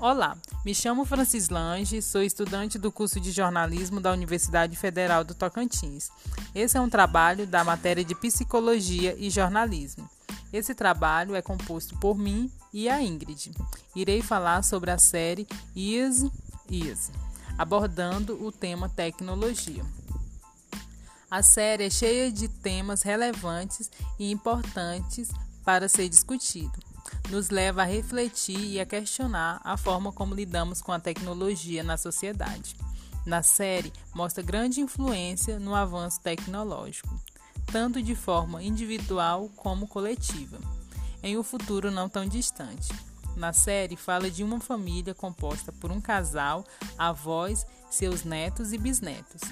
Olá, me chamo Francis Lange, sou estudante do curso de jornalismo da Universidade Federal do Tocantins. Esse é um trabalho da matéria de psicologia e jornalismo. Esse trabalho é composto por mim e a Ingrid. Irei falar sobre a série Easy Easy, abordando o tema tecnologia. A série é cheia de temas relevantes e importantes para ser discutido. Nos leva a refletir e a questionar a forma como lidamos com a tecnologia na sociedade. Na série, mostra grande influência no avanço tecnológico, tanto de forma individual como coletiva, em um futuro não tão distante. Na série, fala de uma família composta por um casal, avós, seus netos e bisnetos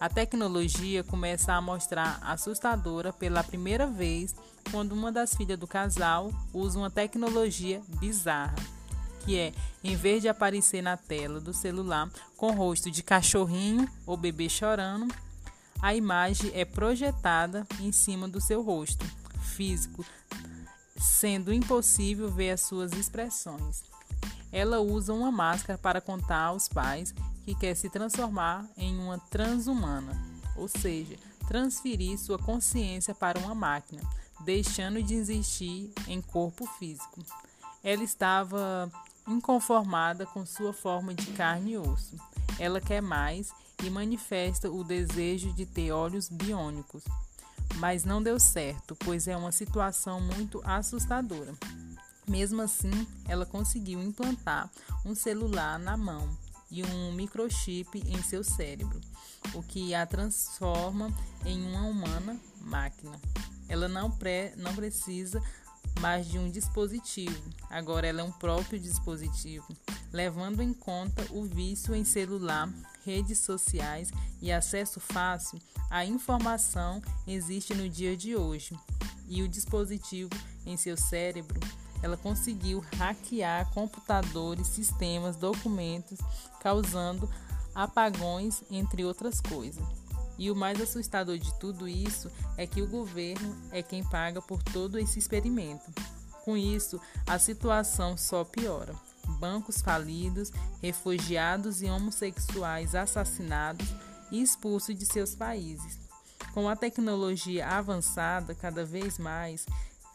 a tecnologia começa a mostrar assustadora pela primeira vez quando uma das filhas do casal usa uma tecnologia bizarra, que é, em vez de aparecer na tela do celular com rosto de cachorrinho ou bebê chorando, a imagem é projetada em cima do seu rosto físico, sendo impossível ver as suas expressões. Ela usa uma máscara para contar aos pais que quer se transformar em uma transhumana, ou seja, transferir sua consciência para uma máquina, deixando de existir em corpo físico. Ela estava inconformada com sua forma de carne e osso. Ela quer mais e manifesta o desejo de ter olhos biônicos. Mas não deu certo, pois é uma situação muito assustadora. Mesmo assim, ela conseguiu implantar um celular na mão e um microchip em seu cérebro, o que a transforma em uma humana máquina. Ela não, pré, não precisa mais de um dispositivo, agora ela é um próprio dispositivo, levando em conta o vício em celular, redes sociais e acesso fácil à informação existe no dia de hoje. E o dispositivo em seu cérebro ela conseguiu hackear computadores, sistemas, documentos, causando apagões, entre outras coisas. E o mais assustador de tudo isso é que o governo é quem paga por todo esse experimento. Com isso, a situação só piora. Bancos falidos, refugiados e homossexuais assassinados e expulsos de seus países. Com a tecnologia avançada cada vez mais,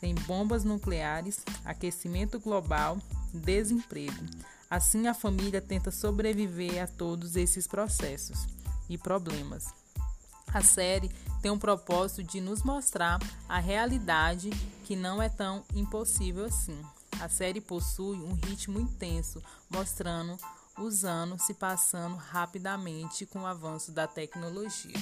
tem bombas nucleares, aquecimento global, desemprego. Assim, a família tenta sobreviver a todos esses processos e problemas. A série tem um propósito de nos mostrar a realidade que não é tão impossível assim. A série possui um ritmo intenso, mostrando os anos se passando rapidamente com o avanço da tecnologia.